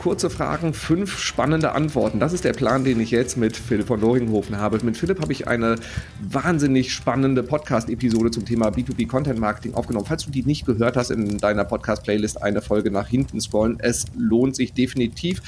kurze Fragen, fünf spannende Antworten. Das ist der Plan, den ich jetzt mit Philipp von Loringhofen habe. Mit Philipp habe ich eine wahnsinnig spannende Podcast-Episode zum Thema B2B Content Marketing aufgenommen. Falls du die nicht gehört hast, in deiner Podcast-Playlist eine Folge nach hinten scrollen. Es lohnt sich definitiv.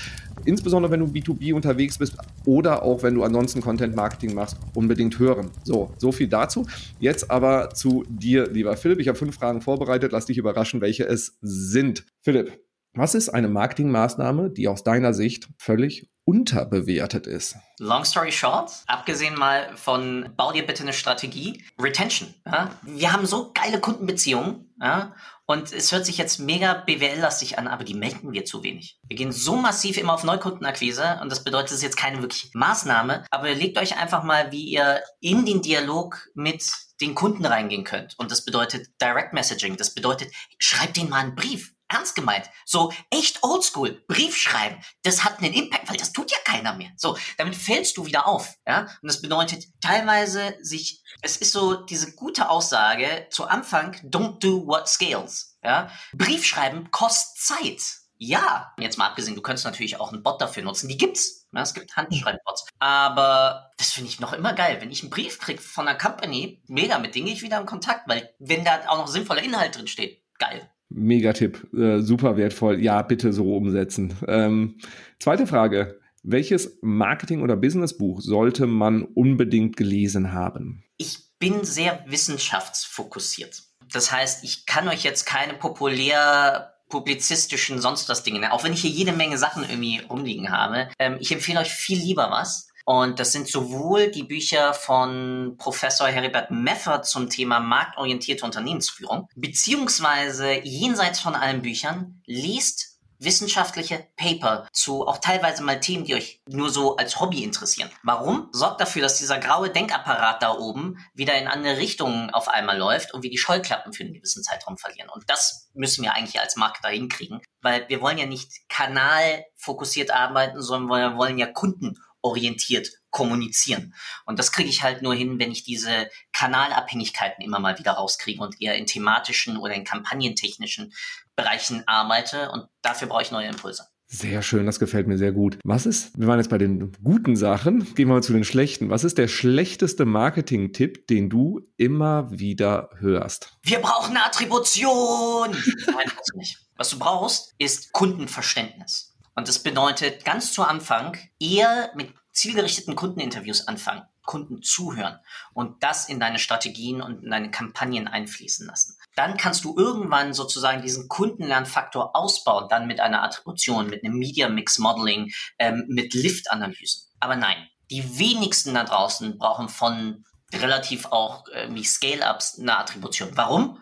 Insbesondere wenn du B2B unterwegs bist oder auch wenn du ansonsten Content Marketing machst, unbedingt hören. So, so viel dazu. Jetzt aber zu dir, lieber Philipp. Ich habe fünf Fragen vorbereitet. Lass dich überraschen, welche es sind. Philipp, was ist eine Marketingmaßnahme, die aus deiner Sicht völlig unterbewertet ist? Long story short, abgesehen mal von bau dir bitte eine Strategie, Retention. Ja? Wir haben so geile Kundenbeziehungen ja? und es hört sich jetzt mega BWL-lastig an, aber die melden wir zu wenig. Wir gehen so massiv immer auf Neukundenakquise und das bedeutet, es ist jetzt keine wirkliche Maßnahme, aber legt euch einfach mal, wie ihr in den Dialog mit den Kunden reingehen könnt. Und das bedeutet Direct Messaging. Das bedeutet, schreibt denen mal einen Brief ernst gemeint. So echt oldschool, Brief schreiben, das hat einen Impact, weil das tut ja keiner mehr. So, damit fällst du wieder auf, ja? Und das bedeutet teilweise sich, es ist so diese gute Aussage zu Anfang, don't do what scales, ja? Brief schreiben kostet Zeit. Ja, jetzt mal abgesehen, du könntest natürlich auch einen Bot dafür nutzen. Die gibt's. Ja, es gibt Handschreibbots. Aber das finde ich noch immer geil. Wenn ich einen Brief krieg von einer Company, mega, mit denen gehe ich wieder in Kontakt, weil wenn da auch noch sinnvoller Inhalt drin steht, geil. Megatipp, äh, super wertvoll. Ja, bitte so umsetzen. Ähm, zweite Frage. Welches Marketing- oder Businessbuch sollte man unbedingt gelesen haben? Ich bin sehr wissenschaftsfokussiert. Das heißt, ich kann euch jetzt keine populär publizistischen sonst was Dinge, auch wenn ich hier jede Menge Sachen irgendwie rumliegen habe. Ähm, ich empfehle euch viel lieber was, und das sind sowohl die Bücher von Professor Heribert Meffer zum Thema marktorientierte Unternehmensführung, beziehungsweise jenseits von allen Büchern, liest wissenschaftliche Paper zu auch teilweise mal Themen, die euch nur so als Hobby interessieren. Warum? Sorgt dafür, dass dieser graue Denkapparat da oben wieder in andere Richtungen auf einmal läuft und wir die Scheuklappen für einen gewissen Zeitraum verlieren. Und das müssen wir eigentlich als Marketer hinkriegen, weil wir wollen ja nicht kanalfokussiert arbeiten, sondern wir wollen ja Kunden orientiert kommunizieren. Und das kriege ich halt nur hin, wenn ich diese Kanalabhängigkeiten immer mal wieder rauskriege und eher in thematischen oder in kampagnentechnischen Bereichen arbeite. Und dafür brauche ich neue Impulse. Sehr schön, das gefällt mir sehr gut. Was ist, wir waren jetzt bei den guten Sachen, gehen wir mal zu den schlechten. Was ist der schlechteste Marketing-Tipp, den du immer wieder hörst? Wir brauchen eine Attribution! Nein, das nicht. Was du brauchst, ist Kundenverständnis. Und das bedeutet ganz zu Anfang eher mit zielgerichteten Kundeninterviews anfangen, Kunden zuhören und das in deine Strategien und in deine Kampagnen einfließen lassen. Dann kannst du irgendwann sozusagen diesen Kundenlernfaktor ausbauen, dann mit einer Attribution, mit einem Media Mix Modeling, ähm, mit Lift-Analysen. Aber nein, die wenigsten da draußen brauchen von relativ auch äh, wie Scale-Ups eine Attribution. Warum?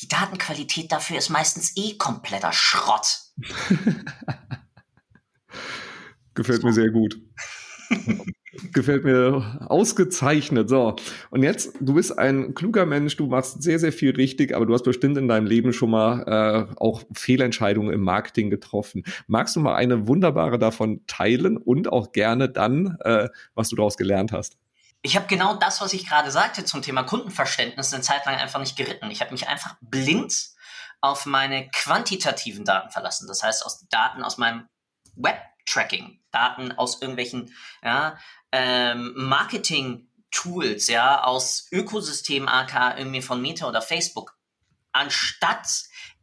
Die Datenqualität dafür ist meistens eh kompletter Schrott. Gefällt mir sehr gut. Gefällt mir ausgezeichnet. So. Und jetzt, du bist ein kluger Mensch, du machst sehr, sehr viel richtig, aber du hast bestimmt in deinem Leben schon mal äh, auch Fehlentscheidungen im Marketing getroffen. Magst du mal eine wunderbare davon teilen und auch gerne dann, äh, was du daraus gelernt hast? Ich habe genau das, was ich gerade sagte zum Thema Kundenverständnis, eine Zeit lang einfach nicht geritten. Ich habe mich einfach blind auf meine quantitativen Daten verlassen. Das heißt, aus Daten aus meinem Web-Tracking, Daten aus irgendwelchen ja, ähm, Marketing-Tools, ja, aus Ökosystemen, AK irgendwie von Meta oder Facebook, anstatt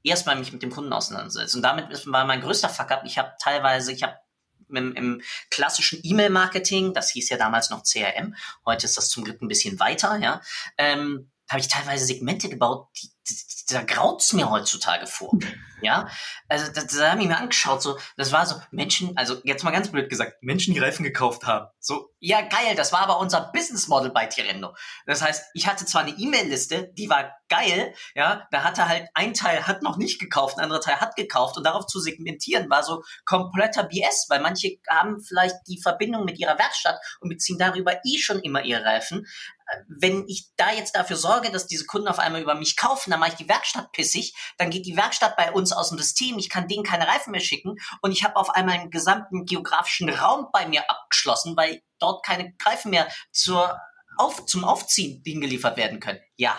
erstmal mich mit dem Kunden auseinandersetzen. Und damit war mein größter Fuck-up. Ich habe teilweise, ich habe im, im klassischen E-Mail-Marketing, das hieß ja damals noch CRM, heute ist das zum Glück ein bisschen weiter, ja, ähm, habe ich teilweise Segmente gebaut, die, da graut's mir heutzutage vor. Ja, also da, da habe ich mir angeschaut, so, das war so Menschen, also jetzt mal ganz blöd gesagt, Menschen, die Reifen gekauft haben. So, ja geil, das war aber unser Business Model bei Tirendo. Das heißt, ich hatte zwar eine E-Mail-Liste, die war geil, ja, da hatte halt ein Teil hat noch nicht gekauft, ein anderer Teil hat gekauft und darauf zu segmentieren war so kompletter BS, weil manche haben vielleicht die Verbindung mit ihrer Werkstatt und beziehen darüber eh schon immer ihre Reifen. Wenn ich da jetzt dafür sorge, dass diese Kunden auf einmal über mich kaufen, dann mache ich die Werkstatt pissig, dann geht die Werkstatt bei uns aus dem System, ich kann denen keine Reifen mehr schicken und ich habe auf einmal einen gesamten geografischen Raum bei mir abgeschlossen, weil dort keine Reifen mehr zur auf, zum Aufziehen hingeliefert werden können. Ja,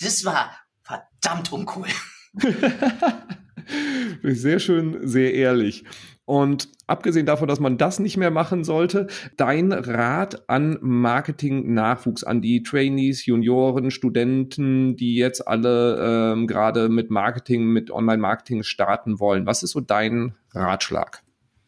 das war verdammt uncool. sehr schön, sehr ehrlich. Und abgesehen davon, dass man das nicht mehr machen sollte, dein Rat an Marketing-Nachwuchs, an die Trainees, Junioren, Studenten, die jetzt alle ähm, gerade mit Marketing, mit Online-Marketing starten wollen. Was ist so dein Ratschlag?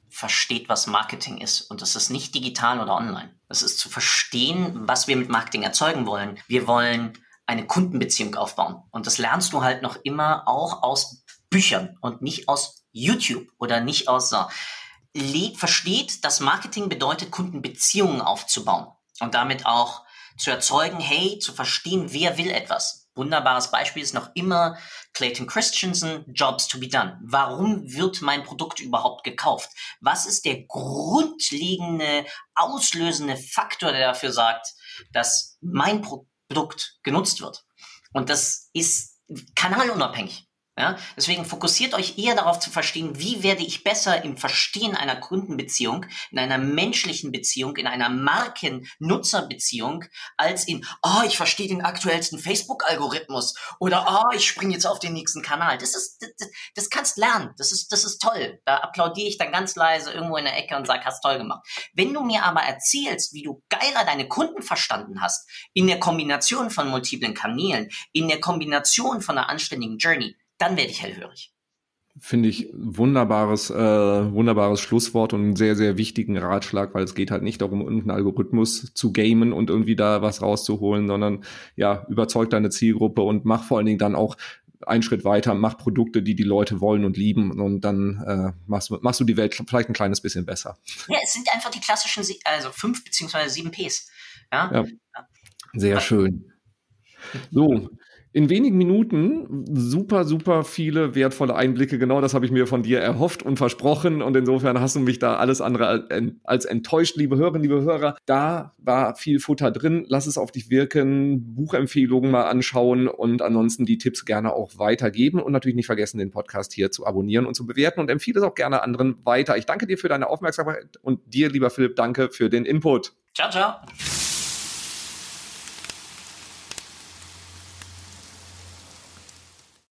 Versteht, was Marketing ist. Und das ist nicht digital oder online. Das ist zu verstehen, was wir mit Marketing erzeugen wollen. Wir wollen eine Kundenbeziehung aufbauen. Und das lernst du halt noch immer auch aus Büchern und nicht aus YouTube oder nicht aus so. versteht, dass Marketing bedeutet, Kundenbeziehungen aufzubauen und damit auch zu erzeugen, hey, zu verstehen, wer will etwas. Wunderbares Beispiel ist noch immer Clayton Christensen, Jobs to be done. Warum wird mein Produkt überhaupt gekauft? Was ist der grundlegende, auslösende Faktor, der dafür sagt, dass mein Produkt genutzt wird? Und das ist kanalunabhängig. Ja, deswegen fokussiert euch eher darauf zu verstehen, wie werde ich besser im Verstehen einer Kundenbeziehung, in einer menschlichen Beziehung, in einer Marken-Nutzer-Beziehung, als in, oh, ich verstehe den aktuellsten Facebook-Algorithmus oder oh, ich springe jetzt auf den nächsten Kanal. Das ist, das, das kannst lernen. Das ist, das ist toll. Da applaudiere ich dann ganz leise irgendwo in der Ecke und sage, hast toll gemacht. Wenn du mir aber erzählst, wie du geiler deine Kunden verstanden hast, in der Kombination von multiplen Kanälen, in der Kombination von einer anständigen Journey, dann werde ich hellhörig. Finde ich wunderbares, äh, wunderbares Schlusswort und einen sehr, sehr wichtigen Ratschlag, weil es geht halt nicht darum, irgendeinen Algorithmus zu gamen und irgendwie da was rauszuholen, sondern ja, überzeug deine Zielgruppe und mach vor allen Dingen dann auch einen Schritt weiter, mach Produkte, die die Leute wollen und lieben und dann äh, machst, machst du die Welt vielleicht ein kleines bisschen besser. Ja, es sind einfach die klassischen, also fünf beziehungsweise sieben Ps. Ja? ja. Sehr schön. So, in wenigen Minuten super, super viele wertvolle Einblicke. Genau das habe ich mir von dir erhofft und versprochen. Und insofern hast du mich da alles andere als enttäuscht, liebe Hörerinnen, liebe Hörer. Da war viel Futter drin. Lass es auf dich wirken. Buchempfehlungen mal anschauen und ansonsten die Tipps gerne auch weitergeben. Und natürlich nicht vergessen, den Podcast hier zu abonnieren und zu bewerten und empfehle es auch gerne anderen weiter. Ich danke dir für deine Aufmerksamkeit und dir, lieber Philipp, danke für den Input. Ciao, ciao.